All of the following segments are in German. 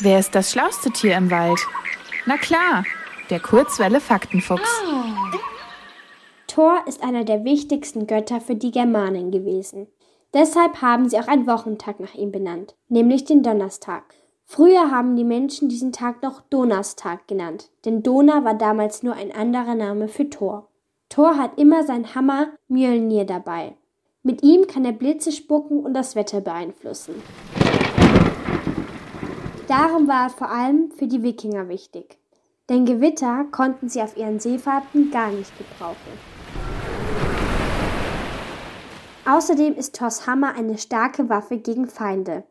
Wer ist das schlauste Tier im Wald? Na klar, der Kurzwelle Faktenfuchs. Thor ist einer der wichtigsten Götter für die Germanen gewesen. Deshalb haben sie auch einen Wochentag nach ihm benannt, nämlich den Donnerstag. Früher haben die Menschen diesen Tag noch Donnerstag genannt, denn Donner war damals nur ein anderer Name für Thor. Thor hat immer sein Hammer Mjölnir dabei. Mit ihm kann er Blitze spucken und das Wetter beeinflussen. Darum war er vor allem für die Wikinger wichtig. Denn Gewitter konnten sie auf ihren Seefahrten gar nicht gebrauchen. Außerdem ist Thors Hammer eine starke Waffe gegen Feinde.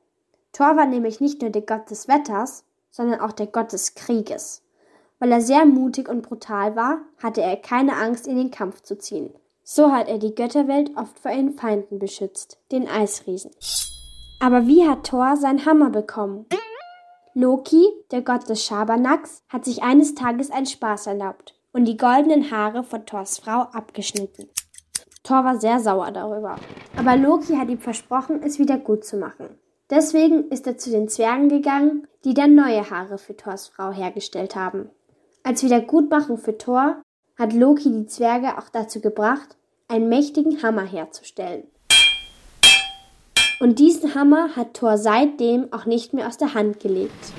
Thor war nämlich nicht nur der Gott des Wetters, sondern auch der Gott des Krieges. Weil er sehr mutig und brutal war, hatte er keine Angst, in den Kampf zu ziehen. So hat er die Götterwelt oft vor ihren Feinden beschützt, den Eisriesen. Aber wie hat Thor seinen Hammer bekommen? Loki, der Gott des Schabernacks, hat sich eines Tages einen Spaß erlaubt und die goldenen Haare von Thors Frau abgeschnitten. Thor war sehr sauer darüber. Aber Loki hat ihm versprochen, es wieder gut zu machen. Deswegen ist er zu den Zwergen gegangen, die dann neue Haare für Thors Frau hergestellt haben. Als Wiedergutmachung für Thor hat Loki die Zwerge auch dazu gebracht, einen mächtigen Hammer herzustellen. Und diesen Hammer hat Thor seitdem auch nicht mehr aus der Hand gelegt.